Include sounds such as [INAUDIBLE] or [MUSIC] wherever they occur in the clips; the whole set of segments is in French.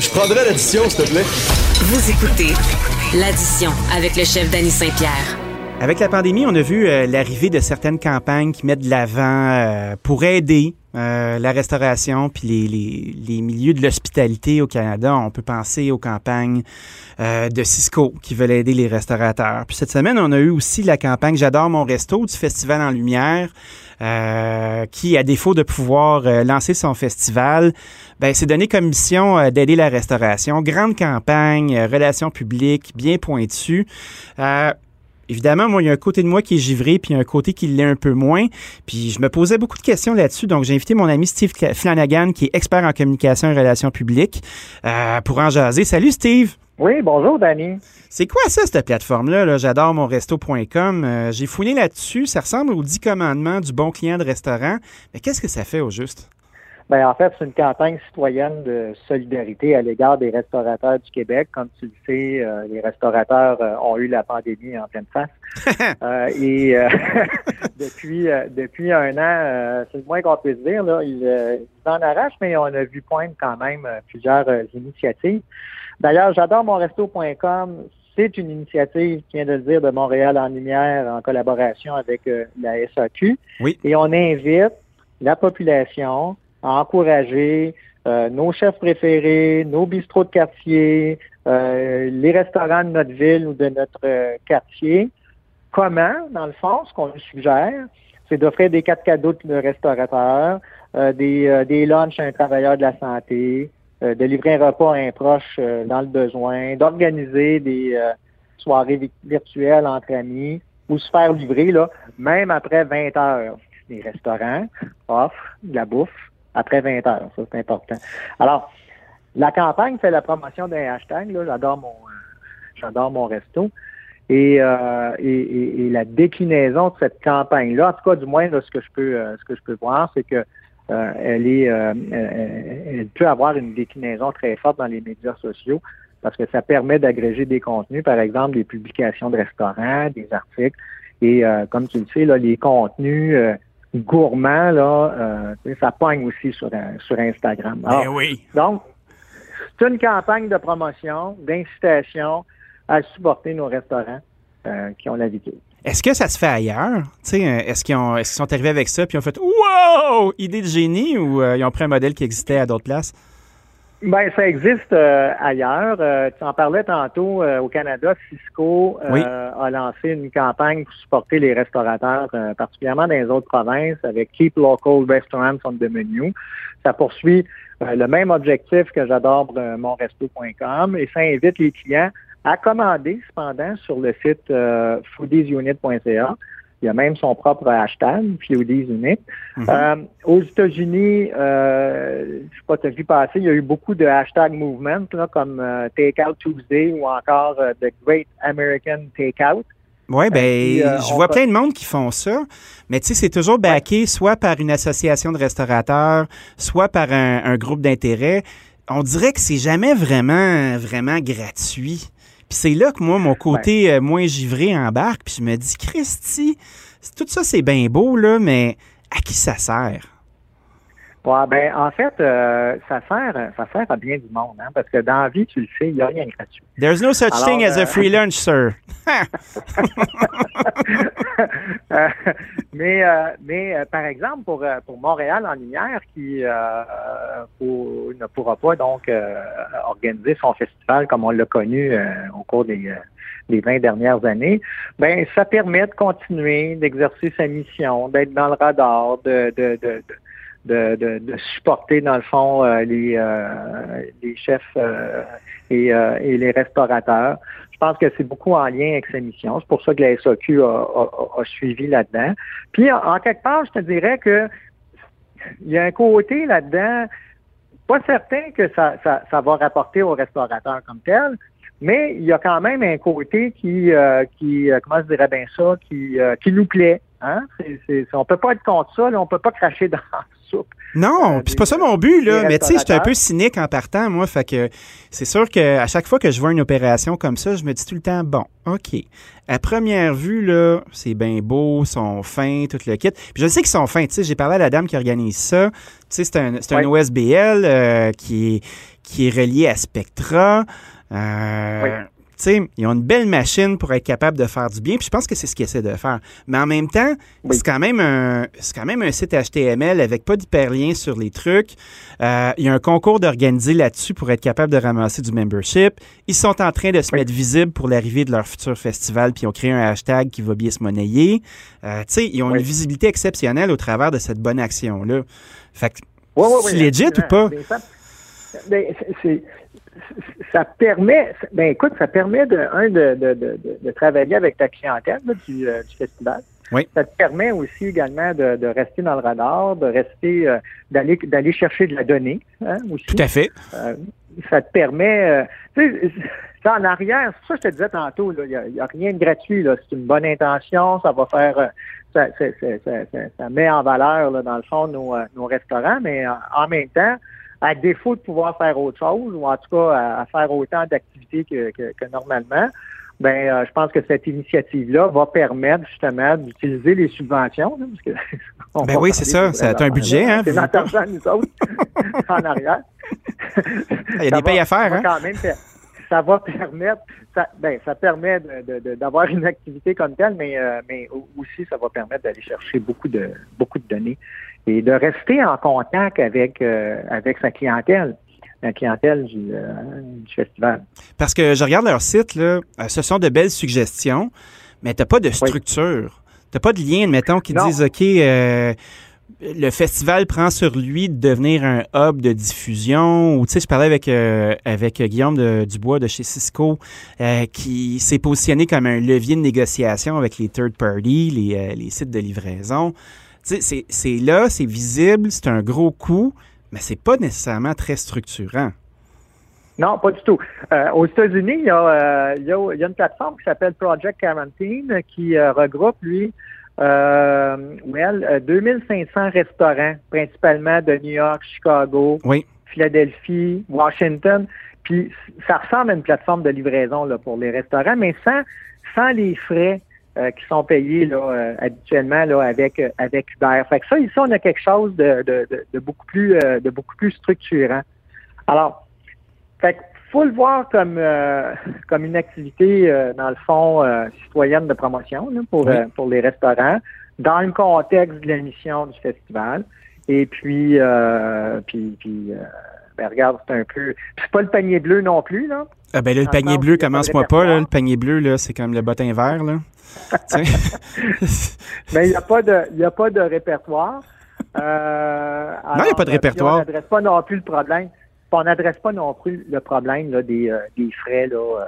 Je prendrai l'addition, s'il te plaît. Vous écoutez l'addition avec le chef Danny Saint-Pierre. Avec la pandémie, on a vu euh, l'arrivée de certaines campagnes qui mettent de l'avant euh, pour aider euh, la restauration puis les, milieux de l'hospitalité au Canada. On peut penser aux campagnes de Cisco qui veulent aider les restaurateurs. Puis cette semaine, on a eu aussi la campagne J'adore mon resto du Festival en Lumière. qui, à défaut de pouvoir lancer son festival, ben, s'est donné comme mission d'aider la restauration. Grande campagne, relations publiques, bien pointue. Évidemment, moi, il y a un côté de moi qui est givré, puis il y a un côté qui l'est un peu moins. Puis je me posais beaucoup de questions là-dessus. Donc, j'ai invité mon ami Steve Flanagan, qui est expert en communication et relations publiques, euh, pour en jaser. Salut, Steve! Oui, bonjour, Danny. C'est quoi ça, cette plateforme-là? -là, J'adore monresto.com. Euh, j'ai fouillé là-dessus. Ça ressemble aux 10 commandements du bon client de restaurant. Mais qu'est-ce que ça fait au juste? Bien, en fait, c'est une campagne citoyenne de solidarité à l'égard des restaurateurs du Québec. Comme tu le sais, euh, les restaurateurs euh, ont eu la pandémie en pleine face. [LAUGHS] Euh, et [LAUGHS] depuis depuis un an, c'est le moins qu'on puisse dire, là, ils, en arrachent, mais on a vu poindre quand même plusieurs initiatives. D'ailleurs, j'adore monresto.com. C'est une initiative, qui vient de le dire, de Montréal en Lumière en collaboration avec la SAQ. Oui. Et on invite la population à encourager euh, nos chefs préférés, nos bistrots de quartier, euh, les restaurants de notre ville ou de notre euh, quartier. Comment, dans le fond, ce qu'on suggère, c'est d'offrir des quatre cadeaux de restaurateurs, des, des lunchs à un travailleur de la santé, de livrer un repas à un proche dans le besoin, d'organiser des soirées virtuelles entre amis ou se faire livrer, là, même après 20 heures. Les restaurants offrent de la bouffe après 20 heures. Ça, c'est important. Alors, la campagne fait la promotion d'un hashtag, là, j'adore mon euh, j'adore mon resto. Euh, et, et, et, la déclinaison de cette campagne-là, en tout cas, du moins, ce que je peux euh, ce que je peux voir, c'est que elle est elle peut avoir une déclinaison très forte dans les médias sociaux parce que ça permet d'agréger des contenus, par exemple des publications de restaurants, des articles. Et comme tu le sais, là, les contenus gourmand, là, euh, ça pogne aussi sur, euh, sur Instagram. Ben oui. Donc, c'est une campagne de promotion, d'incitation à supporter nos restaurants euh, qui ont l'habitude. Est-ce que ça se fait ailleurs? Est-ce qu'ils est sont arrivés avec ça puis ont fait Wow! Idée de génie ou ils ont pris un modèle qui existait à d'autres places? Ben, ça existe euh, ailleurs. Euh, tu en parlais tantôt euh, au Canada. Cisco a lancé une campagne pour supporter les restaurateurs, particulièrement dans les autres provinces, avec Keep Local Restaurants on the Menu. Ça poursuit le même objectif que j'adore monresto.com et ça invite les clients à commander cependant sur le site foodiesunit.ca. Il y a même son propre hashtag, Foodies Unit. Mhm. euh, aux États-Unis, euh, je sais pas, tu as vu passer, il y a eu beaucoup de hashtag movement, là, comme euh, Takeout Tuesday ou encore euh, The Great American Takeout. Oui, ben, euh, je vois plein de monde qui font ça, mais tu sais, c'est toujours backé soit par une association de restaurateurs, soit par un, un groupe d'intérêt. On dirait que c'est jamais vraiment, vraiment gratuit. Puis c'est là que moi, mon côté euh, moins givré embarque. Puis je me dis, Christy, tout ça, c'est bien beau, là, mais à qui ça sert? Ouais, ben, en fait, euh, ça sert ça sert à bien du monde, hein, parce que dans la vie, tu le sais, il n'y a rien de gratuit. There's no such thing as a euh, free lunch, sir. [LAUGHS] [LAUGHS] mais mais par exemple, pour, pour Montréal en lumière, qui ne pourra pas donc organiser son festival comme on l'a connu au cours des, des 20 dernières années, ben ça permet de continuer d'exercer sa mission, d'être dans le radar, de, de, de de, de, de, supporter, dans le fond, euh, les, euh, les chefs euh, et, et, les restaurateurs. Je pense que c'est beaucoup en lien avec sa mission. C'est pour ça que la SAQ a, a, suivi là-dedans. Puis, en, quelque part, je te dirais que il y a un côté là-dedans, pas certain que ça, ça, ça, va rapporter aux restaurateurs comme tel, mais il y a quand même un côté qui, qui comment je dirais bien ça, qui, qui nous plaît. Hein? C'est, on peut pas être contre ça, là, on peut pas cracher dans la soupe. Non, Euh, puis c'est pas ça mon but, là. Mais tu sais, je suis un peu cynique en partant, moi. Fait que c'est sûr qu'à chaque fois que je vois une opération comme ça, je me dis tout le temps, bon, OK. À première vue, là, c'est bien beau, ils sont fins, tout le kit. Puis je sais qu'ils sont fins. Tu sais, j'ai parlé à la dame qui organise ça. Tu sais, c'est un, c'est un Oui. OSBL euh, qui, est, qui est relié à Spectra. Euh, Oui. Tu sais, ils ont une belle machine pour être capable de faire du bien. Puis je pense que c'est ce qu'ils essaient de faire. Mais en même temps, Oui. c'est quand même un c'est quand même un site HTML avec pas d'hyperlien sur les trucs. Euh, il y a un concours d'organiser là-dessus pour être capable de ramasser du membership. Ils sont en train de se Oui. mettre visibles pour l'arrivée de leur futur festival, puis ils ont créé un hashtag qui va bien se monnayer. Euh, ils ont Oui. une visibilité exceptionnelle au travers de cette bonne action-là. Fait que c'est legit ou pas? C'est- ça permet, ben écoute, ça permet de, un, de, de, de, de- travailler avec ta clientèle là, du, euh, du festival. Oui. Ça te permet aussi également de, de rester dans le radar, de rester, euh, d'aller, d'aller chercher de la donnée hein, aussi. Tout à fait. Euh, ça te permet, tu sais, en arrière, c'est ça que je te disais tantôt, il n'y a, rien de gratuit, là, c'est une bonne intention, ça va faire, ça, ça, ça, ça- ça- ça met en valeur, là, dans le fond, nos, nos restaurants, mais en même temps, à défaut de pouvoir faire autre chose, ou en tout cas à, à faire autant d'activités que, que, que normalement, ben, euh, je pense que cette initiative-là va permettre justement d'utiliser les subventions. là, parce que [LAUGHS] on Ben oui, c'est ça. a un budget, hein, C'est notre argent, nous autres, [LAUGHS] en arrière. Il y a Ça des payes à faire, hein? quand même ça va permettre, ça, ben, ça permet d'avoir une activité comme telle, mais, euh, mais au- aussi ça va permettre d'aller chercher beaucoup de beaucoup de données et de rester en contact avec euh, avec sa clientèle, la clientèle du, euh, du festival. Parce que je regarde leur site, là, euh, ce sont de belles suggestions, mais tu n'as pas de structure. Tu n'as pas de lien, mettons, qui Non. disent, OK, euh, le festival prend sur lui de devenir un hub de diffusion. Ou, tu sais, je parlais avec, euh, avec Guillaume de- Dubois de chez Cisco, euh, qui s'est positionné comme un levier de négociation avec les third parties, les, euh, les sites de livraison. C'est- là, c'est visible, c'est un gros coup, mais c'est pas nécessairement très structurant. Non, pas du tout. Euh, aux États-Unis, il y, a, euh, il, y a, il y a une plateforme qui s'appelle Project Quarantine qui euh, regroupe, lui, well, euh, 2500 restaurants, principalement de New York, Chicago, Oui. Philadelphie, Washington. Puis ça ressemble à une plateforme de livraison là, pour les restaurants, mais sans, sans les frais euh, qui sont payés là, euh, habituellement là, avec, euh, avec Uber. Fait que ça, ici, on a quelque chose de, de, de, de beaucoup plus euh, de beaucoup plus structurant. Alors, fait que faut le voir comme euh, comme une activité, euh, dans le fond, euh, citoyenne de promotion là, pour, Oui. euh, pour les restaurants, dans le contexte de la mission du festival. Et puis, euh, puis, puis euh, ben regarde, c'est un peu. puis c'est pas le panier bleu non plus, là. Ah ben là, le le panier bleu, commence-moi pas, là. Le panier bleu, là, c'est comme le bottin vert, là. [LAUGHS] Mais il n'y a pas de il y a pas de répertoire. Euh, Non, il y a pas de alors, répertoire. On n'adresse pas non plus le problème. On n'adresse pas non plus le problème là, des, euh, des frais là, euh,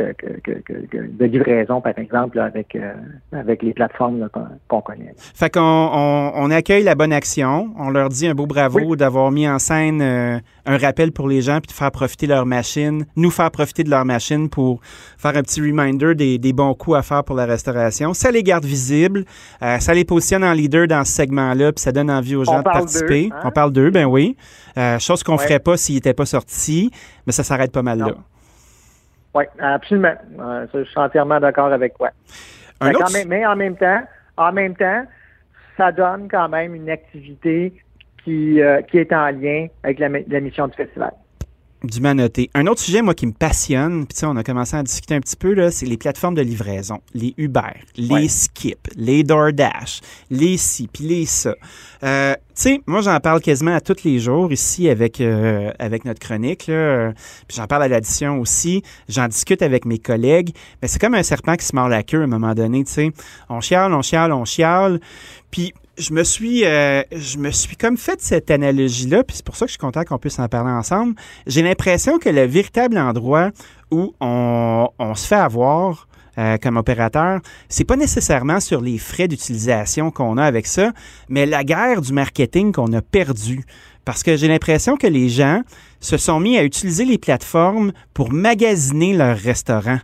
que- que- que- que- que- de livraison, par exemple, là, avec, euh, avec les plateformes qu'on connaît. Fait qu'on on, on accueille la bonne action. On leur dit un beau bravo Oui. d'avoir mis en scène euh, un rappel pour les gens puis de faire profiter leur machine, nous faire profiter de leur machine pour faire un petit reminder des, des bons coups à faire pour la restauration. Ça les garde visibles, euh, ça les positionne en leader dans ce segment-là puis ça donne envie aux On gens de participer. hein? On parle d'eux, ben oui. Chose qu'on Ouais. ferait pas s'ils n'étaient pas sortis, mais ça s'arrête pas mal Non. là. Oui, absolument. Euh, je suis entièrement d'accord avec toi. Autre- même- mais en même temps, en même temps, ça donne quand même une activité qui, euh, qui est en lien avec la, la mission du festival. Du noté. Un autre sujet, moi, qui me passionne, puis tu sais, on a commencé à discuter un petit peu, là, c'est les plateformes de livraison. Les Uber, les Ouais. Skip, les DoorDash, les ci, puis les ça. Euh, tu sais, moi, j'en parle quasiment à tous les jours ici avec, euh, avec notre chronique, là. Puis j'en parle à l'addition aussi. J'en discute avec mes collègues. Mais c'est comme un serpent qui se mord la queue à un moment donné, tu sais. On chiale, on chiale, on chiale. Puis je me suis, euh, je me suis comme fait cette analogie-là, puis c'est pour ça que je suis content qu'on puisse en parler ensemble. J'ai l'impression que le véritable endroit où on, se fait avoir euh, comme opérateur, c'est pas nécessairement sur les frais d'utilisation qu'on a avec ça, mais la guerre du marketing qu'on a perdu. Parce que j'ai l'impression que les gens se sont mis à utiliser les plateformes pour magasiner leurs restaurants.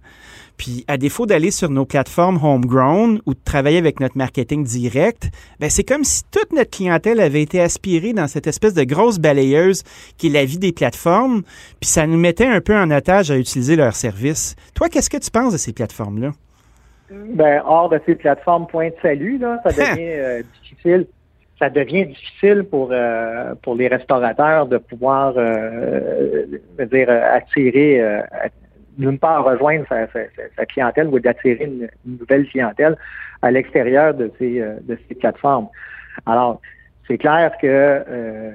Puis, à défaut d'aller sur nos plateformes homegrown ou de travailler avec notre marketing direct, ben c'est comme si toute notre clientèle avait été aspirée dans cette espèce de grosse balayeuse qui est la vie des plateformes, puis ça nous mettait un peu en otage à utiliser leurs services. Toi, qu'est-ce que tu penses de ces plateformes-là? Ben, hors de ces plateformes point de salut, là, ça [LAUGHS] devient euh, difficile. Ça devient difficile pour euh, pour les restaurateurs de pouvoir euh, dire attirer d'une part, rejoindre sa, clientèle ou d'attirer une, nouvelle clientèle à l'extérieur de ces, euh, de ces plateformes. Alors, c'est clair que euh,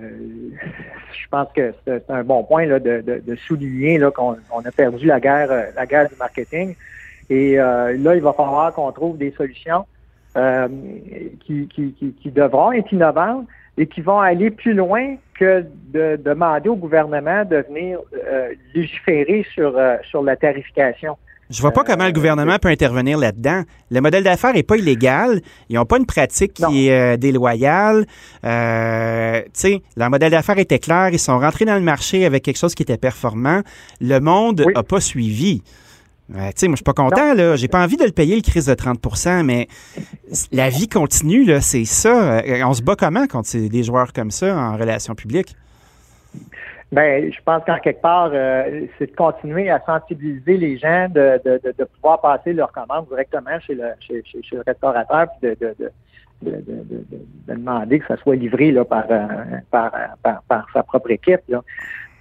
je pense que c'est un bon point là, de, de, souligner qu'on a perdu la guerre, euh, la guerre du marketing. Et là, il va falloir qu'on trouve des solutions qui, qui, qui, qui, devront être innovantes et qui vont aller plus loin que de demander au gouvernement de venir euh, légiférer sur, euh, sur la tarification. Je vois pas comment le gouvernement peut intervenir là-dedans. Le modèle d'affaires n'est pas illégal. Ils n'ont pas une pratique qui est euh, déloyale. Euh, tu sais, leur modèle d'affaires était clair. Ils sont rentrés dans le marché avec quelque chose qui était performant. Le monde n'a pas suivi. Tu sais, moi, je suis pas content, là. J'ai pas envie de le payer, le crise de 30% mais la vie continue, là. C'est ça. Euh, on se bat comment contre des joueurs comme ça en relations publiques? Ben, je pense qu'en quelque part, euh, c'est de continuer à sensibiliser les gens de, de, de, pouvoir passer leur commande directement chez le, chez, chez, le restaurateur, puis de, de, demander que ça soit livré là, par, euh, par, par, par, sa propre équipe. Là.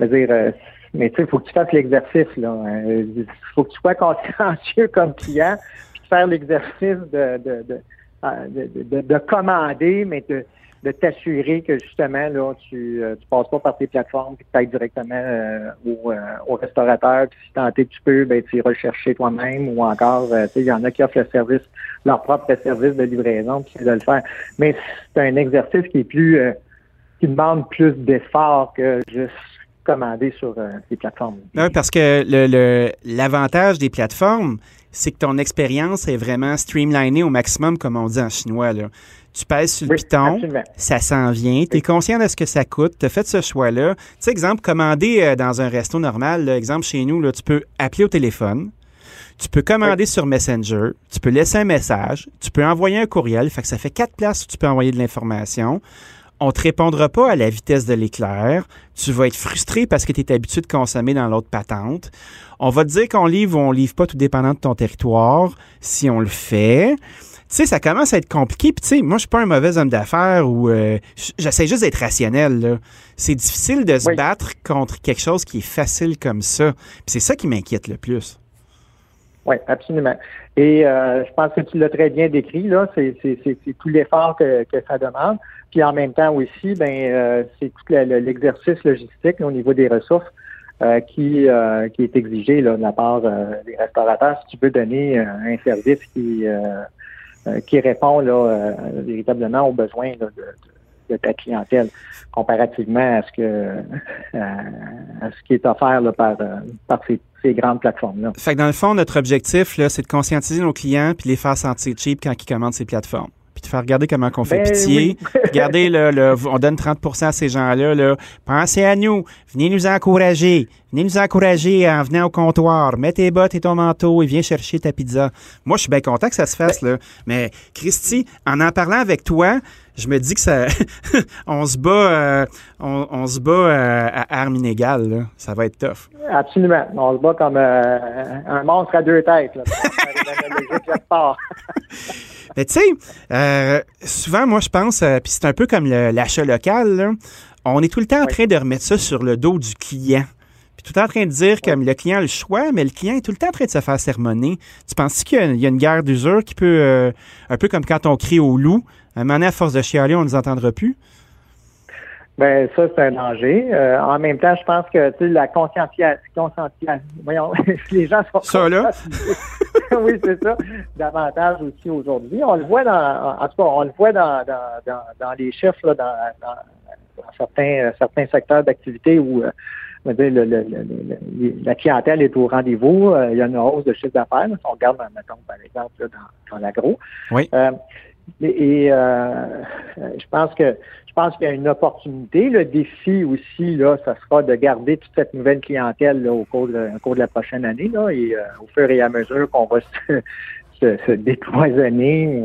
dire mais tu sais, il faut que tu fasses l'exercice. là. Il faut que tu sois consciencieux [LAUGHS] comme client, puis faire l'exercice de, de, de, de, de commander, mais de de t'assurer que justement là tu euh, tu passes pas par tes plateformes puis que tu ailles directement euh, au, euh, au, restaurateur puis si tant que tu peux ben tu rechercher toi-même ou encore tu sais il y en a qui offrent le service leur propre service de livraison puis de le faire mais c'est un exercice qui est plus qui demande plus d'efforts que juste commander sur ces plateformes. Oui, parce que le l'avantage des plateformes, c'est que ton expérience est vraiment streamlinée au maximum, comme on dit en chinois. Là. Tu pèses sur le piton, ça s'en vient, tu es conscient de ce que ça coûte, tu as fait ce choix-là. Tu sais, exemple, commander euh, dans un resto normal, exemple chez nous, là, tu peux appeler au téléphone, tu peux commander sur Messenger, tu peux laisser un message, tu peux envoyer un courriel, fait que ça fait quatre places où tu peux envoyer de l'information. On te répondra pas à la vitesse de l'éclair. Tu vas être frustré parce que tu es habitué de consommer dans l'autre patente. On va te dire qu'on livre ou on livre pas tout dépendant de ton territoire si on le fait tu sais, ça commence à être compliqué. Puis, tu sais, moi, je suis pas un mauvais homme d'affaires ou euh, j'essaie juste d'être rationnel. C'est difficile de se battre contre quelque chose qui est facile comme ça. C'est ça qui m'inquiète le plus. Oui, absolument. Et euh, je pense que tu l'as très bien décrit, là. C'est tout l'effort que, ça demande. Puis en même temps aussi, ben euh, c'est tout l'exercice logistique au niveau des ressources qui, qui est exigé là, de la part des restaurateurs. Si tu peux donner un service qui euh, qui répond là, euh, véritablement aux besoins de, ta clientèle comparativement à ce que à ce qui est offert par, euh, par ces, grandes plateformes-là. Fait que dans le fond, notre objectif, là, c'est de conscientiser nos clients puis les faire sentir cheap quand ils commandent ces plateformes puis de faire regarder comment on fait ben pitié. [LAUGHS] Regardez, le, on donne 30% à ces gens-là. Là. Pensez à nous. Venez nous encourager. Venez nous encourager en venant au comptoir. Mets tes bottes et ton manteau et viens chercher ta pizza. Moi, je suis bien content que ça se fasse. Là. Mais Christy, en en parlant avec toi, je me dis que ça, [LAUGHS] on se bat, euh, on, se bat euh, à armes inégales. Là. Ça va être tough. Absolument. On se bat comme euh, un monstre à deux têtes. Là. [LAUGHS] Mais tu sais, souvent, moi, je pense, puis c'est un peu comme l'achat local, on est tout le temps en train de remettre ça sur le dos du client. Puis tout le temps en train de dire que le client a le choix, mais le client est tout le temps en train de se faire sermonner. Tu penses qu'il y, a une guerre d'usure qui peut, euh, un peu comme quand on crie au loup, à un moment donné, à force de chialer, on ne nous entendra plus? Ben ça, c'est un danger. Euh, en même temps, je pense que la conscientisation, voyons, [LAUGHS] les gens sont ça là? [LAUGHS] oui, c'est ça. Davantage aussi aujourd'hui. On le voit dans, en tout cas, on le voit dans, dans, dans, les chiffres là, dans, dans, certains certains secteurs d'activité où euh, la clientèle est au rendez-vous. Euh, il y a une hausse de chiffre d'affaires. Si on regarde, mettons, par exemple, dans, dans l'agro. Oui. et, je pense que je pense qu'il y a une opportunité. Le défi aussi, là, ça sera de garder toute cette nouvelle clientèle au, cours de, cours de la prochaine année. Là, et au fur et à mesure qu'on va se, se, se décloisonner,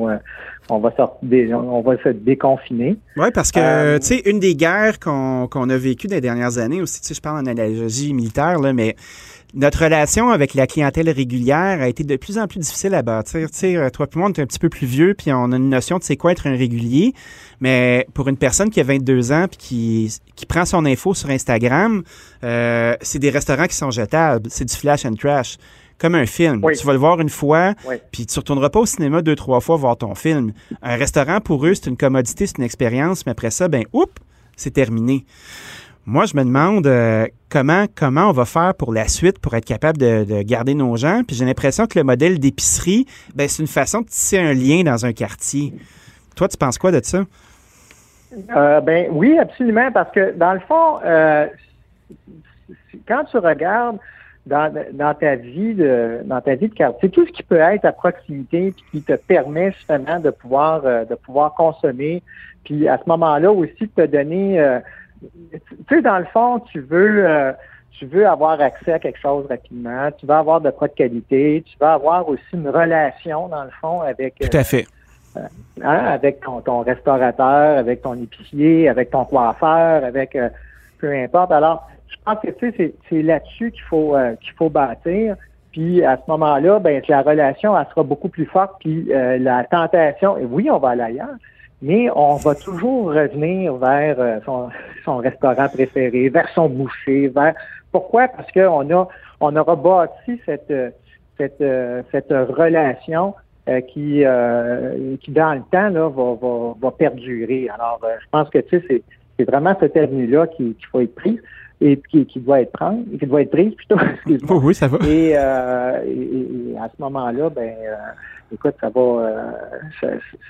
on va, sortir, on va se déconfiner. Oui, parce que, euh, tu sais, une des guerres qu'on a vécues des dernières années aussi, tu sais, je parle en analogie militaire, là, mais notre relation avec la clientèle régulière a été de plus en plus difficile à bâtir. Tu sais, euh, toi et moi, on est un petit peu plus vieux, puis on a une notion de c'est quoi être un régulier. Mais pour une personne qui a 22 ans puis qui, qui prend son info sur Instagram, euh, c'est des restaurants qui sont jetables. C'est du flash and trash comme un film. Tu vas le voir une fois, puis tu ne retourneras pas au cinéma deux, trois fois voir ton film. Un restaurant, pour eux, c'est une commodité, c'est une expérience, mais après ça, ben, oups, c'est terminé. Moi, je me demande euh, comment, comment on va faire pour la suite pour être capable de, garder nos gens. Puis j'ai l'impression que le modèle d'épicerie, ben, c'est une façon de tisser un lien dans un quartier. Toi, tu penses quoi de ça? Euh, ben oui, absolument, parce que dans le fond, euh, quand tu regardes dans, ta vie de dans ta vie de quartier, tout ce qui peut être à proximité puis qui te permet justement de pouvoir euh, de pouvoir consommer, puis à ce moment-là aussi te donner euh, tu sais dans le fond tu veux euh, tu veux avoir accès à quelque chose rapidement, tu veux avoir de quoi de qualité, tu veux avoir aussi une relation dans le fond avec tout à fait. hein, avec ton, ton, restaurateur, avec ton épicier, avec ton coiffeur, avec peu importe. Alors je pense que tu sais, c'est là-dessus qu'il faut euh, qu'il faut bâtir. Puis à ce moment-là, ben la relation elle sera beaucoup plus forte. Puis euh, la tentation, et oui, on va aller ailleurs, mais on va toujours revenir vers euh, son, son, restaurant préféré, vers son boucher, vers pourquoi? Parce qu'on a on aura bâti cette cette cette relation qui qui dans le temps là va va, va perdurer. Alors je pense que tu sais c'est vraiment cette avenue là qu'il faut être prise et qui, qui, doit être prise, qui doit être prise plutôt. [LAUGHS] Oh oui, ça va. Euh, et, et, à ce moment-là, ben, euh, écoute, ça va, euh, ça,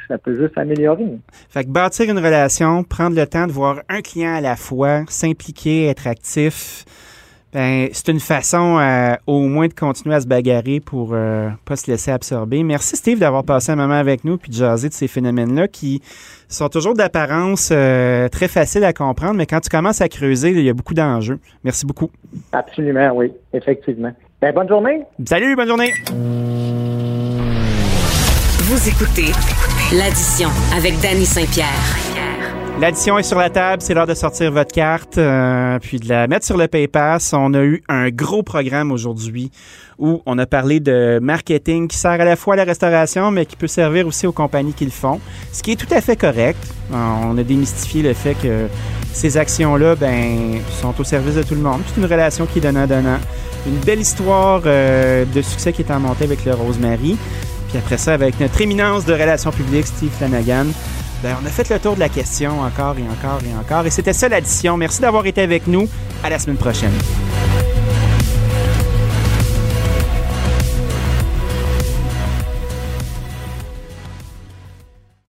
ça, peut juste s'améliorer. Fait que bâtir une relation, prendre le temps de voir un client à la fois, s'impliquer, être actif. Ben, c'est une façon euh, au moins de continuer à se bagarrer pour euh, pas se laisser absorber. Merci Steve d'avoir passé un moment avec nous puis de jaser de ces phénomènes-là qui sont toujours d'apparence euh, très faciles à comprendre, mais quand tu commences à creuser, il y a beaucoup d'enjeux. Merci beaucoup. Absolument, oui, effectivement. Ben, bonne journée. Salut, bonne journée. Vous écoutez l'addition avec Danny Saint-Pierre. L'addition est sur la table, c'est l'heure de sortir votre carte euh, puis de la mettre sur le PayPass. On a eu un gros programme aujourd'hui où on a parlé de marketing qui sert à la fois à la restauration mais qui peut servir aussi aux compagnies qui le font, ce qui est tout à fait correct. Euh, on a démystifié le fait que ces actions-là ben sont au service de tout le monde. C'est une relation qui est donnant-donnant. Une belle histoire euh, de succès qui est en montée avec le Rosemary. Puis après ça, avec notre éminence de relations publiques, Steve Flanagan, ben, on a fait le tour de la question encore et encore et encore. Et c'était ça l'addition. Merci d'avoir été avec nous. À la semaine prochaine.